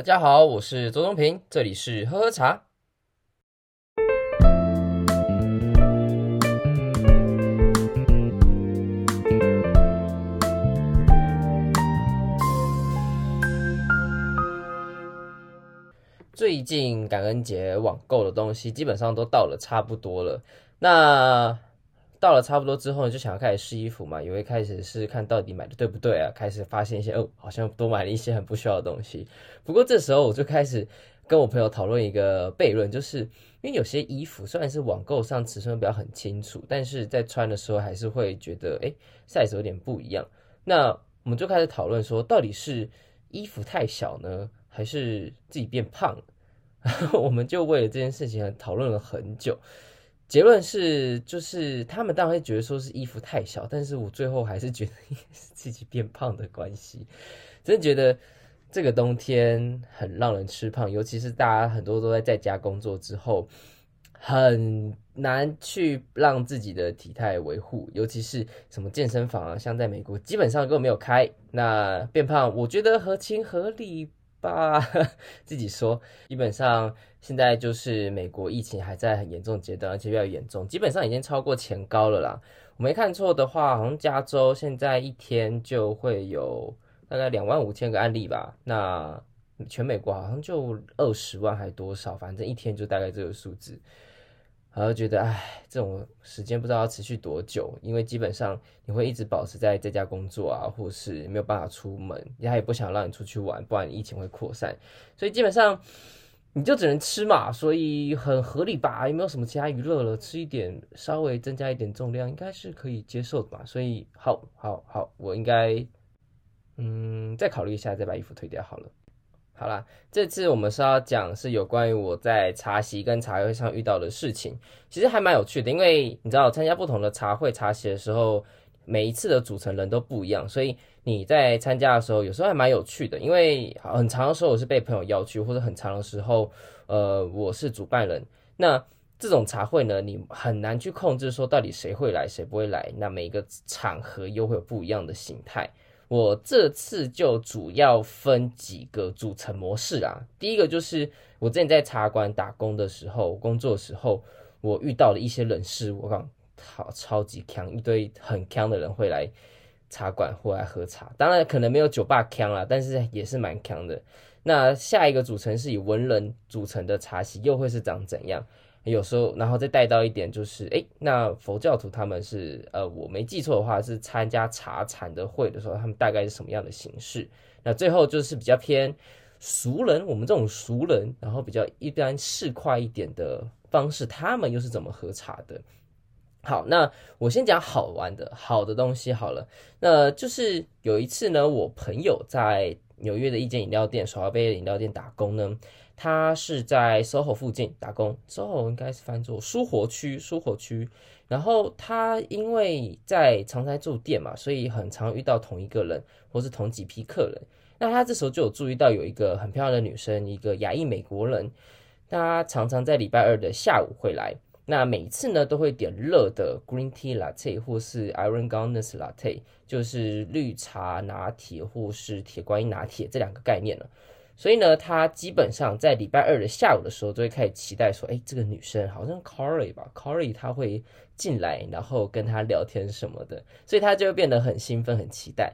大家好，我是周中平，这里是喝喝茶。最近感恩节网购的东西基本上都到了差不多了，那。到了差不多之后，就想要开始试衣服嘛，也会开始试看到底买的对不对啊，开始发现一些哦，好像多买了一些很不需要的东西。不过这时候我就开始跟我朋友讨论一个悖论，就是因为有些衣服虽然是网购上尺寸表很清楚，但是在穿的时候还是会觉得哎，size 有点不一样。那我们就开始讨论说，到底是衣服太小呢，还是自己变胖了？我们就为了这件事情讨论了很久。结论是，就是他们当然会觉得说是衣服太小，但是我最后还是觉得 应该是自己变胖的关系。真的觉得这个冬天很让人吃胖，尤其是大家很多都在在家工作之后，很难去让自己的体态维护，尤其是什么健身房啊，像在美国基本上都没有开，那变胖我觉得合情合理。吧，自己说，基本上现在就是美国疫情还在很严重阶段，而且越来越严重，基本上已经超过前高了啦。我没看错的话，好像加州现在一天就会有大概两万五千个案例吧。那全美国好像就二十万还多少，反正一天就大概这个数字。然后觉得，哎，这种时间不知道要持续多久，因为基本上你会一直保持在这家工作啊，或是没有办法出门，他也不想让你出去玩，不然疫情会扩散，所以基本上你就只能吃嘛，所以很合理吧？也没有什么其他娱乐了？吃一点，稍微增加一点重量，应该是可以接受的吧？所以，好，好，好，我应该，嗯，再考虑一下，再把衣服退掉好了。好啦，这次我们是要讲是有关于我在茶席跟茶会上遇到的事情，其实还蛮有趣的，因为你知道参加不同的茶会茶席的时候，每一次的组成人都不一样，所以你在参加的时候有时候还蛮有趣的，因为很长的时候我是被朋友邀去，或者很长的时候，呃，我是主办人，那这种茶会呢，你很难去控制说到底谁会来谁不会来，那每一个场合又会有不一样的形态。我这次就主要分几个组成模式啊。第一个就是我之前在茶馆打工的时候，工作的时候，我遇到了一些人事，我讲超超级强，一堆很强的人会来茶馆或来喝茶。当然可能没有酒吧强啦，但是也是蛮强的。那下一个组成是以文人组成的茶席，又会是长怎样？有时候，然后再带到一点，就是诶，那佛教徒他们是呃，我没记错的话，是参加茶禅的会的时候，他们大概是什么样的形式？那最后就是比较偏俗人，我们这种俗人，然后比较一般市侩一点的方式，他们又是怎么喝茶的？好，那我先讲好玩的，好的东西好了。那就是有一次呢，我朋友在纽约的一间饮料店，手摇杯的饮料店打工呢。他是在 SOHO 附近打工，SOHO 应该是翻作苏活区，苏活区。然后他因为在常常住店嘛，所以很常遇到同一个人或是同几批客人。那他这时候就有注意到有一个很漂亮的女生，一个亚裔美国人，她常常在礼拜二的下午会来。那每一次呢都会点热的 Green Tea Latte 或是 Iron Goddess Latte，就是绿茶拿铁或是铁观音拿铁这两个概念了。所以呢，他基本上在礼拜二的下午的时候，就会开始期待说，哎，这个女生好像 Carly 吧，Carly 她会进来，然后跟他聊天什么的，所以他就会变得很兴奋，很期待。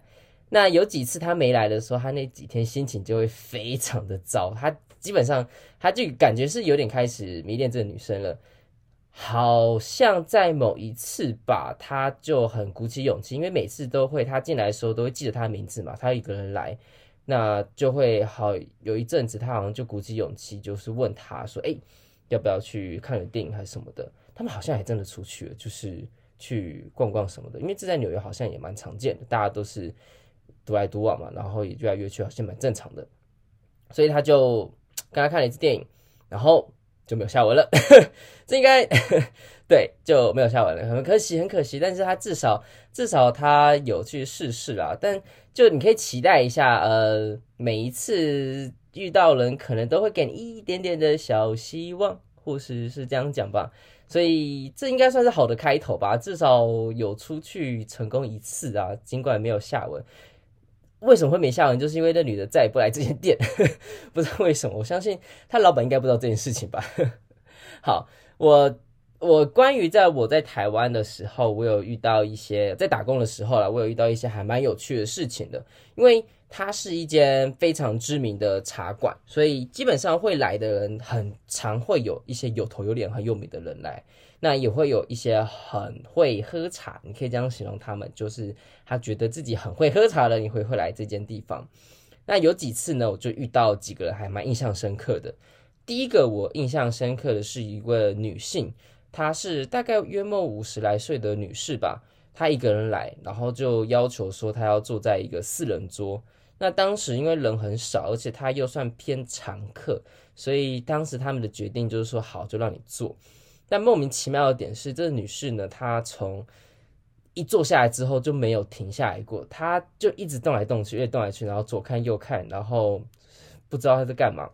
那有几次他没来的时候，他那几天心情就会非常的糟，他基本上他就感觉是有点开始迷恋这个女生了。好像在某一次吧，他就很鼓起勇气，因为每次都会他进来的时候都会记得他的名字嘛，他一个人来。那就会好有一阵子，他好像就鼓起勇气，就是问他说：“哎，要不要去看个电影还是什么的？”他们好像还真的出去了，就是去逛逛什么的。因为这在纽约好像也蛮常见的，大家都是独来独往嘛，然后也越来越去，好像蛮正常的。所以他就跟他看了一次电影，然后就没有下文了。这应该。对，就没有下文了，很可惜，很可惜。但是他至少至少他有去试试啦，但就你可以期待一下，呃，每一次遇到人，可能都会给你一点点的小希望，或许是这样讲吧。所以这应该算是好的开头吧，至少有出去成功一次啊，尽管没有下文。为什么会没下文？就是因为那女的再也不来这间店，不知道为什么。我相信他老板应该不知道这件事情吧。好，我我关于在我在台湾的时候，我有遇到一些在打工的时候啦，我有遇到一些还蛮有趣的事情的。因为它是一间非常知名的茶馆，所以基本上会来的人很常会有一些有头有脸很有名的人来。那也会有一些很会喝茶，你可以这样形容他们，就是他觉得自己很会喝茶的，你会会来这间地方。那有几次呢，我就遇到几个人还蛮印象深刻的。第一个我印象深刻的是一位女性，她是大概约莫五十来岁的女士吧，她一个人来，然后就要求说她要坐在一个四人桌。那当时因为人很少，而且她又算偏常客，所以当时他们的决定就是说好，就让你坐。但莫名其妙的点是，这个女士呢，她从一坐下来之后就没有停下来过，她就一直动来动去，越动来去，然后左看右看，然后不知道她在干嘛，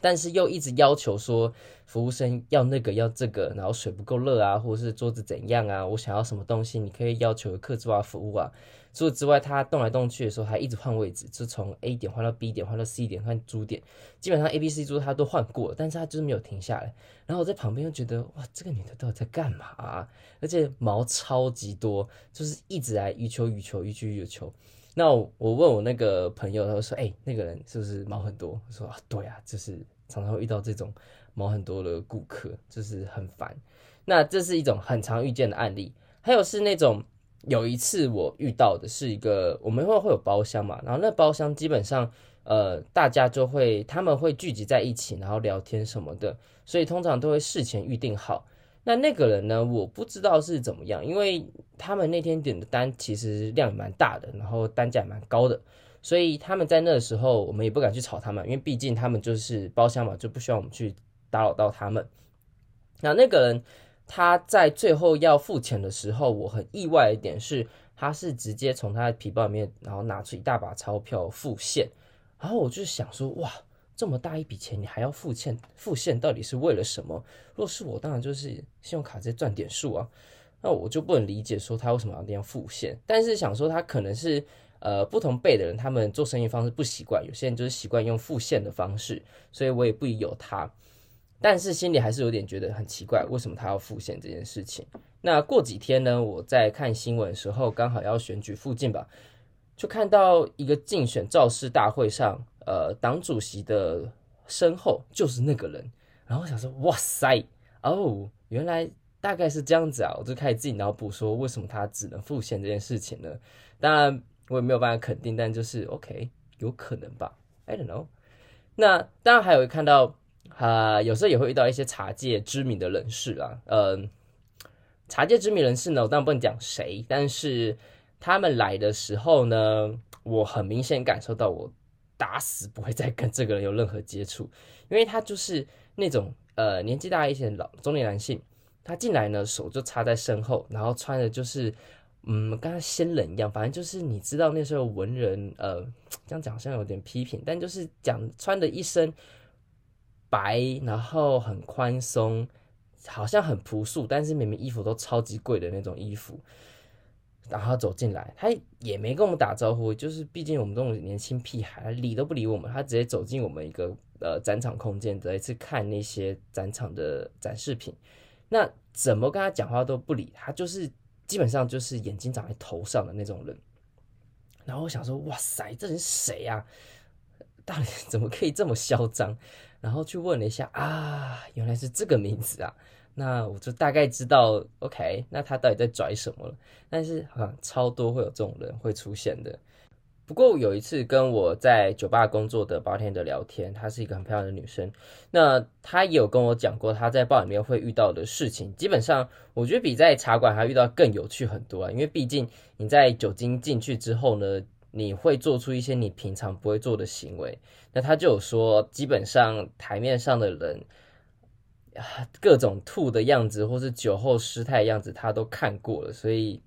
但是又一直要求说服务生要那个要这个，然后水不够热啊，或者是桌子怎样啊，我想要什么东西，你可以要求客制化服务啊。除此之外，他动来动去的时候还一直换位置，就从 A 点换到 B 点，换到 C 点，换桌点，基本上 A、B、C 桌他都换过，但是他就是没有停下来。然后我在旁边又觉得，哇，这个女的到底在干嘛啊？而且毛超级多，就是一直来欲求欲求欲求欲求。那我，我问我那个朋友，他说，哎、那个人是不是毛很多？我说啊，对啊，就是常常会遇到这种某很多的顾客，就是很烦。那这是一种很常遇见的案例，还有是那种。有一次我遇到的是一个，我们会会有包厢嘛，然后那包厢基本上，呃，大家就会他们会聚集在一起，然后聊天什么的，所以通常都会事前预定好。那那个人呢，我不知道是怎么样，因为他们那天点的单其实量蛮大的，然后单价也蛮高的，所以他们在那个时候，我们也不敢去吵他们，因为毕竟他们就是包厢嘛，就不需要我们去打扰到他们。那那个人。他在最后要付钱的时候，我很意外一点是，他是直接从他的皮包里面，然后拿出一大把钞票付现，然后我就想说，哇，这么大一笔钱，你还要付现？付现到底是为了什么？若是我，当然就是信用卡直接赚点数啊。那我就不能理解说他为什么要那样付现，但是想说他可能是呃不同辈的人，他们做生意方式不习惯，有些人就是习惯用付现的方式，所以我也不疑有他。但是心里还是有点觉得很奇怪，为什么他要付现这件事情？那过几天呢，我在看新闻的时候，刚好要选举附近吧，就看到一个竞选造势大会上，呃，党主席的身后就是那个人，然后我想说，哇塞，哦，原来大概是这样子啊，我就开始自己脑补说，为什么他只能付现这件事情呢？当然我也没有办法肯定，但就是 OK，有可能吧，I don't know。那当然还有看到。啊、呃，有时候也会遇到一些茶界知名的人士啊，嗯、茶界知名人士呢，我当然不能讲谁，但是他们来的时候呢，我很明显感受到我打死不会再跟这个人有任何接触，因为他就是那种呃年纪大一些老中年男性，他进来呢手就插在身后，然后穿的就是嗯，跟他仙人一样，反正就是你知道那时候文人呃这样讲好像有点批评，但就是讲穿的一身。白，然后很宽松，好像很朴素，但是明明衣服都超级贵的那种衣服，然后走进来，他也没跟我们打招呼，就是毕竟我们这种年轻屁孩，理都不理我们，他直接走进我们一个呃展场空间，再去看那些展场的展示品。那怎么跟他讲话都不理他，就是基本上就是眼睛长在头上的那种人。然后我想说，哇塞，这人是谁啊？到底怎么可以这么嚣张？然后去问了一下啊，原来是这个名字啊，那我就大概知道，OK，那他到底在拽什么了？但是好像超多会有这种人会出现的。不过有一次跟我在酒吧工作的 bartender 聊天，她是一个很漂亮的女生，那她也有跟我讲过她在 bar 里面会遇到的事情。基本上我觉得比在茶馆还遇到更有趣很多啊，因为毕竟你在酒精进去之后呢。你会做出一些你平常不会做的行为，那他就有说，基本上台面上的人，啊各种吐的样子，或是酒后失态的样子，他都看过了，所以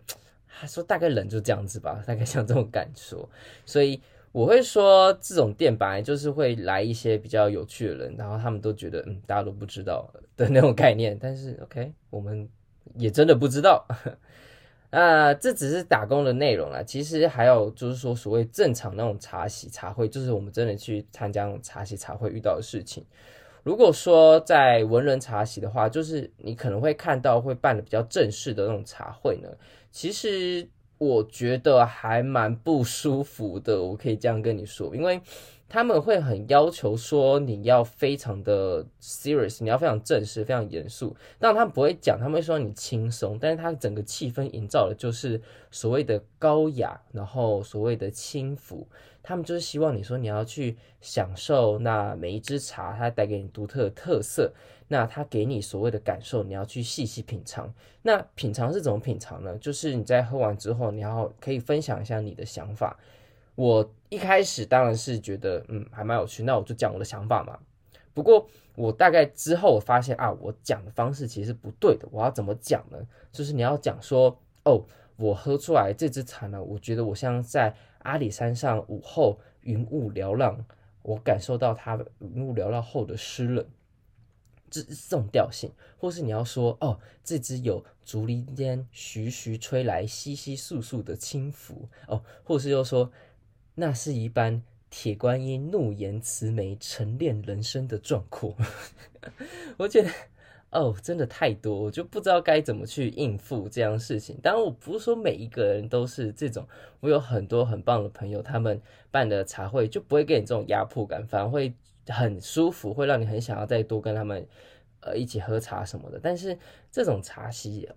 他说大概人就这样子吧，大概像这种感受。所以我会说，这种店本来就是会来一些比较有趣的人，然后他们都觉得嗯，大家都不知道的那种概念，但是 OK，我们也真的不知道。那这只是打工的内容啦，其实还有就是说所谓正常那种茶席茶会，就是我们真的去参加那种茶席茶会遇到的事情。如果说在文人茶席的话，就是你可能会看到会办的比较正式的那种茶会呢，其实我觉得还蛮不舒服的，我可以这样跟你说，因为。他们会很要求说你要非常的 serious，你要非常正式、非常严肃。但他们不会讲，他们会说你轻松，但是他整个气氛营造的就是所谓的高雅，然后所谓的轻浮。他们就是希望你说你要去享受那每一支茶，它带给你独特的特色。那它给你所谓的感受，你要去细细品尝。那品尝是怎么品尝呢？就是你在喝完之后，你要可以分享一下你的想法。我一开始当然是觉得，嗯，还蛮有趣，那我就讲我的想法嘛。不过我大概之后我发现啊，我讲的方式其实是不对的。我要怎么讲呢？就是你要讲说，哦，我喝出来这支茶呢，我觉得我像在阿里山上午后云雾缭绕，我感受到它云雾缭绕后的湿冷，这这种调性。或是你要说，哦，这支有竹林间徐徐吹来窸窸窣窣的轻拂，哦，或是又说。那是一般铁观音怒颜慈眉沉淀人生的壮阔，我觉得哦，真的太多，我就不知道该怎么去应付这样事情。当然，我不是说每一个人都是这种，我有很多很棒的朋友，他们办的茶会就不会给你这种压迫感，反而会很舒服，会让你很想要再多跟他们呃一起喝茶什么的。但是这种茶席。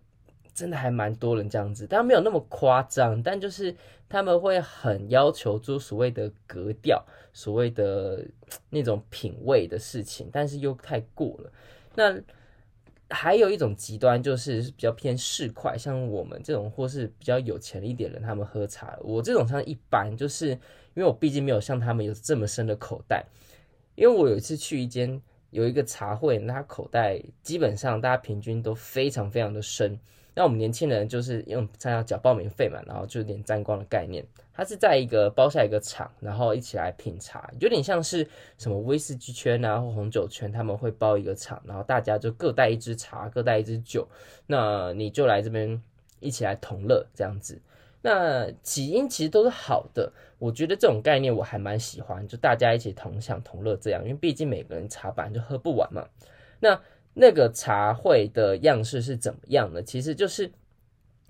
真的还蛮多人这样子，但没有那么夸张，但就是他们会很要求做所谓的格调，所谓的那种品味的事情，但是又太过了。那还有一种极端就是比较偏市侩，像我们这种或是比较有钱一点的人，他们喝茶，我这种像一般，就是因为我毕竟没有像他们有这么深的口袋。因为我有一次去一间有一个茶会，那他口袋基本上大家平均都非常非常的深。那我们年轻人就是用参加缴报名费嘛，然后就有点沾光的概念。他是在一个包下一个场，然后一起来品茶，有点像是什么威士忌圈啊或红酒圈，他们会包一个场，然后大家就各带一支茶，各带一支酒，那你就来这边一起来同乐这样子。那起因其实都是好的，我觉得这种概念我还蛮喜欢，就大家一起同享同乐这样，因为毕竟每个人茶板就喝不完嘛。那那个茶会的样式是怎么样呢？其实就是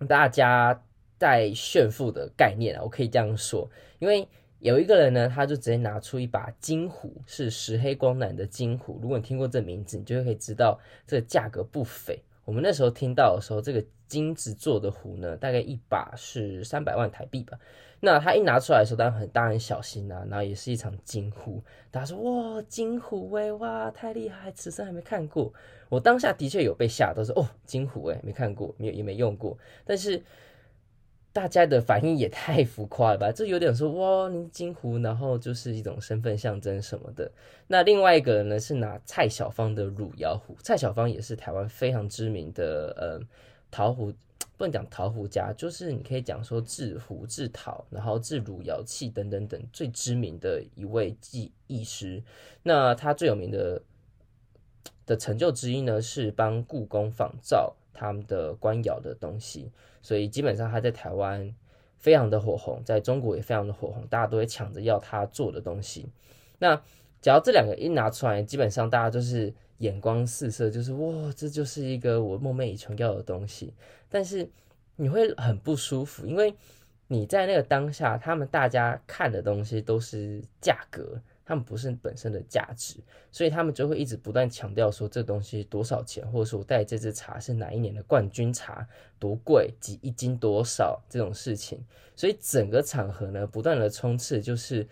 大家在炫富的概念啊，我可以这样说。因为有一个人呢，他就直接拿出一把金壶，是石黑光南的金壶。如果你听过这名字，你就可以知道这个价格不菲。我们那时候听到的时候，这个金子做的壶呢，大概一把是三百万台币吧。那他一拿出来的时候，当然很大很小心啊，然后也是一场金壶。大家说哇，金壶诶，哇，太厉害，此生还没看过。我当下的确有被吓到，说哦，金壶诶，没看过，没有也没用过。但是大家的反应也太浮夸了吧？这有点说哇，你金壶，然后就是一种身份象征什么的。那另外一个人呢，是拿蔡小芳的汝窑壶，蔡小芳也是台湾非常知名的呃陶壶。不能讲陶壶家，就是你可以讲说制壶、制陶，然后制汝窑器等等等最知名的一位技艺师。那他最有名的的成就之一呢，是帮故宫仿造他们的官窑的东西。所以基本上他在台湾非常的火红，在中国也非常的火红，大家都会抢着要他做的东西。那只要这两个一拿出来，基本上大家就是。眼光四射，就是哇，这就是一个我梦寐以求要的东西。但是你会很不舒服，因为你在那个当下，他们大家看的东西都是价格，他们不是本身的价值，所以他们就会一直不断强调说这东西多少钱，或者说我带这支茶是哪一年的冠军茶，多贵，几一斤多少这种事情。所以整个场合呢，不断的冲刺，就是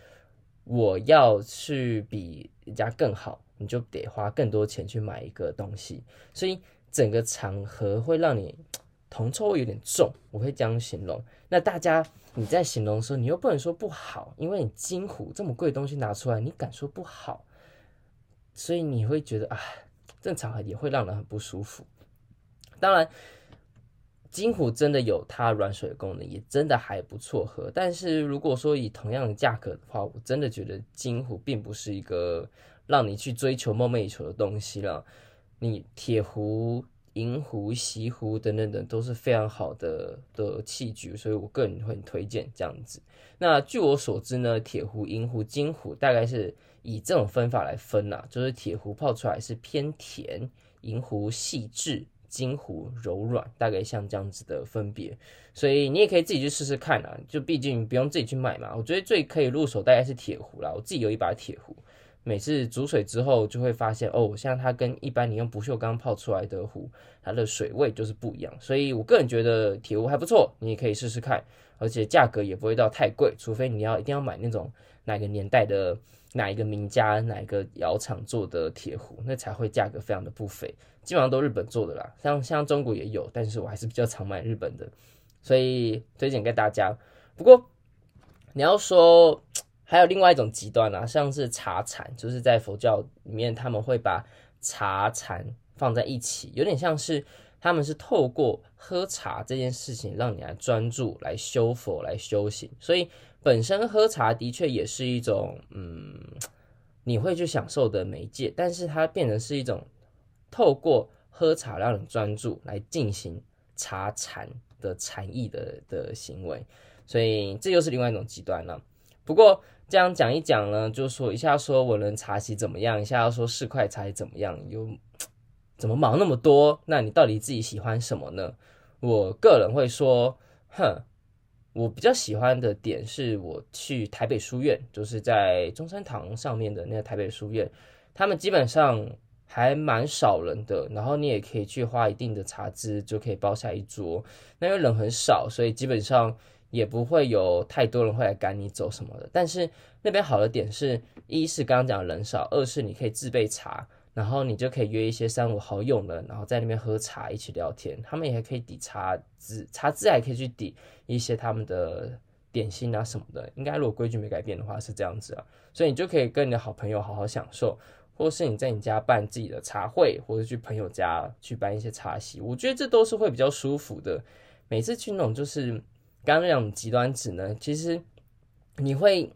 我要去比人家更好。你就得花更多钱去买一个东西，所以整个场合会让你铜臭味有点重，我会这样形容。那大家你在形容的时候，你又不能说不好，因为你金虎这么贵的东西拿出来，你敢说不好？所以你会觉得啊，这场合也会让人很不舒服。当然，金壶真的有它软水的功能，也真的还不错喝。但是如果说以同样的价格的话，我真的觉得金壶并不是一个。让你去追求梦寐以求的东西了。你铁壶银壶、锡壶等等等都是非常好的的器具，所以我个人会很推荐这样子。那据我所知呢，铁壶、银壶、金壶大概是以这种分法来分呐、啊，就是铁壶泡出来是偏甜，银壶细致。金壶柔软，大概像这样子的分别，所以你也可以自己去试试看啊。就毕竟不用自己去买嘛。我觉得最可以入手大概是铁壶啦。我自己有一把铁壶，每次煮水之后就会发现哦，像它跟一般你用不锈钢泡出来的壶，它的水位就是不一样。所以我个人觉得铁壶还不错，你也可以试试看，而且价格也不会到太贵，除非你要一定要买那种哪个年代的。哪一个名家、哪一个窑厂做的铁壶，那才会价格非常的不菲，基本上都日本做的啦。像像中国也有，但是我还是比较常买日本的，所以推荐给大家。不过你要说还有另外一种极端啊，像是茶禅，就是在佛教里面他们会把茶禅放在一起，有点像是他们是透过喝茶这件事情让你来专注、来修佛、来修行，所以。本身喝茶的确也是一种，嗯，你会去享受的媒介，但是它变成是一种透过喝茶让你专注来进行茶禅的禅意的的行为，所以这又是另外一种极端了。不过这样讲一讲呢，就说一下说文人茶席怎么样，一下要说市侩茶席怎么样，有怎么忙那么多？那你到底自己喜欢什么呢？我个人会说，哼。我比较喜欢的点是我去台北书院，就是在中山堂上面的那个台北书院，他们基本上还蛮少人的，然后你也可以去花一定的茶资就可以包下一桌，那因为人很少，所以基本上也不会有太多人会来赶你走什么的。但是那边好的点是，一是刚刚讲人少，二是你可以自备茶。然后你就可以约一些三五好友的，然后在那边喝茶，一起聊天。他们也可以抵茶资，茶资还可以去抵一些他们的点心啊什么的。应该如果规矩没改变的话是这样子啊，所以你就可以跟你的好朋友好好享受，或是你在你家办自己的茶会，或者去朋友家去办一些茶席。我觉得这都是会比较舒服的。每次去那种就是刚刚那种极端值呢，其实你会。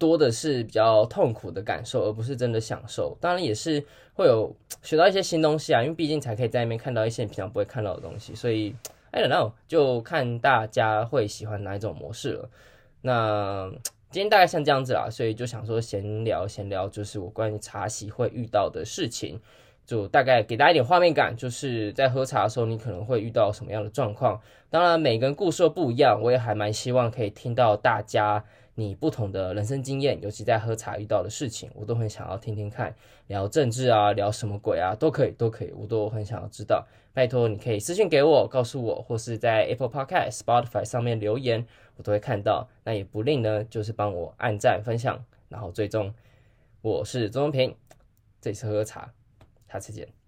多的是比较痛苦的感受，而不是真的享受。当然也是会有学到一些新东西啊，因为毕竟才可以在那边看到一些你平常不会看到的东西。所以，I don't know，就看大家会喜欢哪一种模式了。那今天大概像这样子啦，所以就想说闲聊闲聊，就是我关于茶席会遇到的事情，就大概给大家一点画面感，就是在喝茶的时候你可能会遇到什么样的状况。当然每个人故事都不一样，我也还蛮希望可以听到大家。你不同的人生经验，尤其在喝茶遇到的事情，我都很想要听听看。聊政治啊，聊什么鬼啊，都可以，都可以，我都很想要知道。拜托，你可以私信给我，告诉我，或是在 Apple Podcast、Spotify 上面留言，我都会看到。那也不吝呢，就是帮我按赞、分享，然后最终。我是钟平，这次喝茶，下次见。